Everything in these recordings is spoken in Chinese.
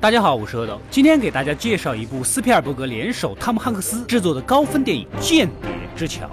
大家好，我是阿斗，今天给大家介绍一部斯皮尔伯格联手汤姆汉克斯制作的高分电影《间谍之桥》。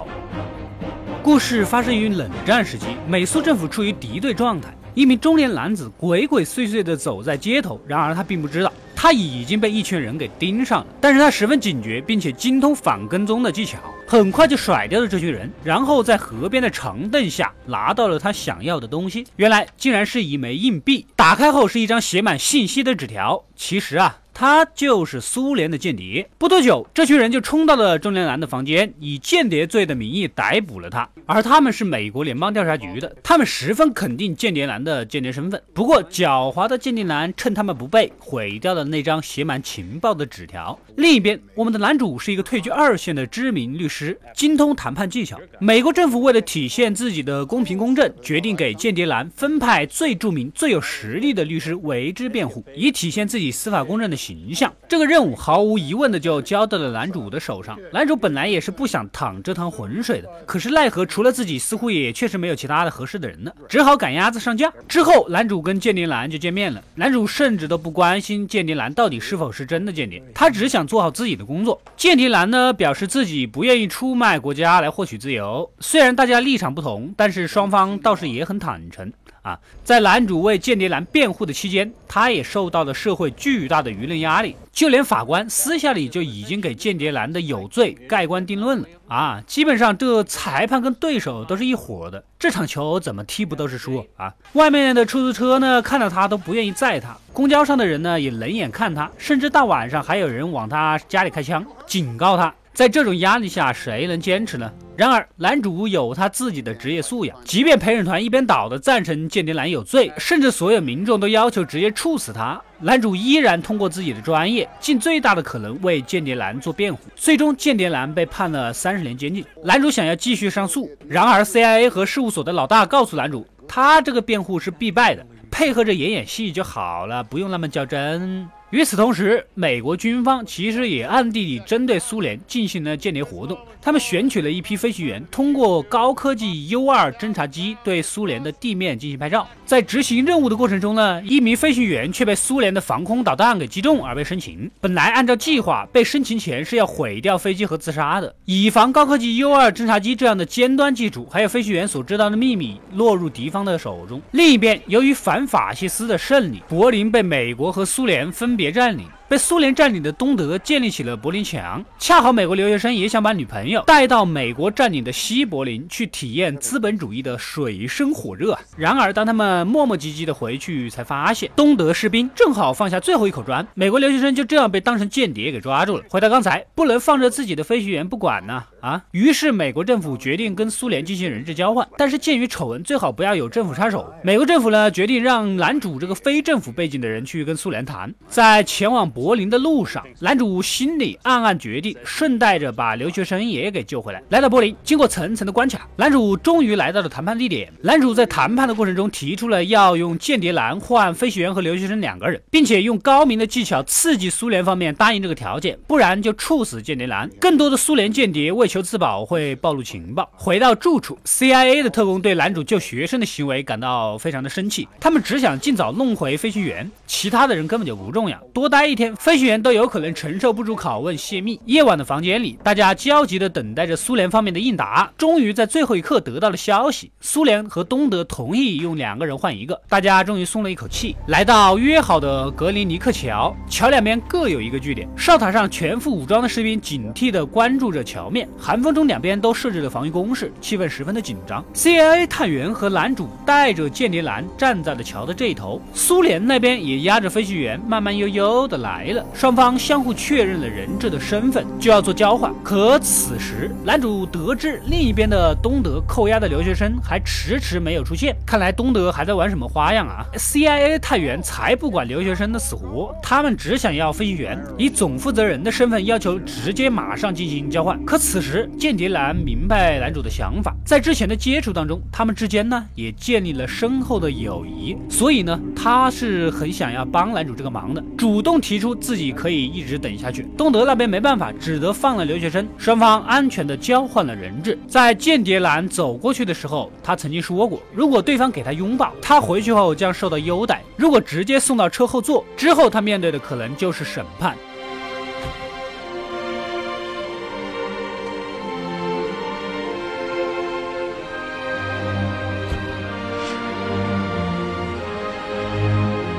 故事发生于冷战时期，美苏政府处于敌对状态。一名中年男子鬼鬼祟祟地走在街头，然而他并不知道。他已经被一群人给盯上了，但是他十分警觉，并且精通反跟踪的技巧，很快就甩掉了这群人，然后在河边的长凳下拿到了他想要的东西。原来竟然是一枚硬币，打开后是一张写满信息的纸条。其实啊。他就是苏联的间谍。不多久，这群人就冲到了中年男的房间，以间谍罪的名义逮捕了他。而他们是美国联邦调查局的，他们十分肯定间谍男的间谍身份。不过，狡猾的间谍男趁他们不备，毁掉了那张写满情报的纸条。另一边，我们的男主是一个退居二线的知名律师，精通谈判技巧。美国政府为了体现自己的公平公正，决定给间谍男分派最著名、最有实力的律师为之辩护，以体现自己司法公正的。形象，这个任务毫无疑问的就交到了男主的手上。男主本来也是不想淌这趟浑水的，可是奈何除了自己，似乎也确实没有其他的合适的人了，只好赶鸭子上架。之后，男主跟间谍男就见面了。男主甚至都不关心间谍男到底是否是真的间谍，他只想做好自己的工作。间谍男呢，表示自己不愿意出卖国家来获取自由。虽然大家立场不同，但是双方倒是也很坦诚。啊，在男主为间谍男辩护的期间，他也受到了社会巨大的舆论压力，就连法官私下里就已经给间谍男的有罪盖棺定论了。啊，基本上这裁判跟对手都是一伙的，这场球怎么踢不都是输啊？外面的出租车呢，看到他都不愿意载他；公交上的人呢，也冷眼看他，甚至大晚上还有人往他家里开枪，警告他。在这种压力下，谁能坚持呢？然而，男主有他自己的职业素养，即便陪审团一边倒的赞成间谍男有罪，甚至所有民众都要求直接处死他，男主依然通过自己的专业，尽最大的可能为间谍男做辩护。最终，间谍男被判了三十年监禁。男主想要继续上诉，然而 CIA 和事务所的老大告诉男主，他这个辩护是必败的，配合着演演戏就好了，不用那么较真。与此同时，美国军方其实也暗地里针对苏联进行了间谍活动。他们选取了一批飞行员，通过高科技 U-2 侦察机对苏联的地面进行拍照。在执行任务的过程中呢，一名飞行员却被苏联的防空导弹给击中而被生擒。本来按照计划，被生擒前是要毁掉飞机和自杀的，以防高科技 U-2 侦察机这样的尖端技术还有飞行员所知道的秘密落入敌方的手中。另一边，由于反法西斯的胜利，柏林被美国和苏联分。别占领。被苏联占领的东德建立起了柏林墙，恰好美国留学生也想把女朋友带到美国占领的西柏林去体验资本主义的水深火热。然而，当他们磨磨唧唧的回去，才发现东德士兵正好放下最后一口砖，美国留学生就这样被当成间谍给抓住了。回到刚才，不能放着自己的飞行员不管呢啊！于是美国政府决定跟苏联进行人质交换，但是鉴于丑闻，最好不要有政府插手。美国政府呢，决定让男主这个非政府背景的人去跟苏联谈，在前往。柏林的路上，男主心里暗暗决定，顺带着把留学生也给救回来。来到柏林，经过层层的关卡，男主终于来到了谈判地点。男主在谈判的过程中提出了要用间谍男换飞行员和留学生两个人，并且用高明的技巧刺激苏联方面答应这个条件，不然就处死间谍男。更多的苏联间谍为求自保会暴露情报。回到住处，CIA 的特工对男主救学生的行为感到非常的生气，他们只想尽早弄回飞行员，其他的人根本就不重要，多待一天。飞行员都有可能承受不住拷问泄密。夜晚的房间里，大家焦急地等待着苏联方面的应答。终于在最后一刻得到了消息，苏联和东德同意用两个人换一个。大家终于松了一口气。来到约好的格林尼克桥，桥两边各有一个据点，哨塔上全副武装的士兵警惕地关注着桥面。寒风中，两边都设置了防御工事，气氛十分的紧张。CIA 探员和男主带着间谍男站在了桥的这一头，苏联那边也押着飞行员慢慢悠悠地来。来了，双方相互确认了人质的身份，就要做交换。可此时，男主得知另一边的东德扣押的留学生还迟迟没有出现，看来东德还在玩什么花样啊！CIA 探员才不管留学生的死活，他们只想要飞行员，以总负责人的身份要求直接马上进行交换。可此时，间谍男明白男主的想法，在之前的接触当中，他们之间呢也建立了深厚的友谊，所以呢，他是很想要帮男主这个忙的，主动提出。出自己可以一直等下去。东德那边没办法，只得放了留学生，双方安全的交换了人质。在间谍男走过去的时候，他曾经说过，如果对方给他拥抱，他回去后将受到优待；如果直接送到车后座，之后他面对的可能就是审判。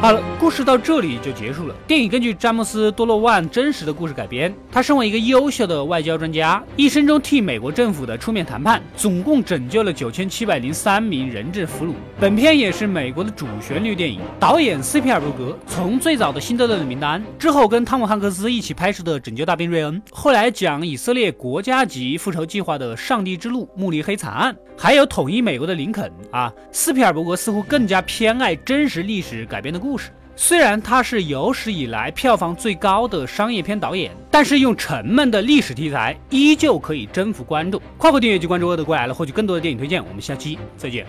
好了，故事到这里就结束了。电影根据詹姆斯·多洛万真实的故事改编。他身为一个优秀的外交专家，一生中替美国政府的出面谈判，总共拯救了九千七百零三名人质俘虏。本片也是美国的主旋律电影。导演斯皮尔伯格从最早的《辛德勒的名单》之后，跟汤姆·汉克斯一起拍摄的《拯救大兵瑞恩》，后来讲以色列国家级复仇计划的《上帝之路》《慕尼黑惨案》，还有统一美国的林肯啊，斯皮尔伯格似乎更加偏爱真实历史改编的。故事虽然他是有史以来票房最高的商业片导演，但是用沉闷的历史题材依旧可以征服观众。快快订阅就关注我的过来了，获取更多的电影推荐。我们下期再见。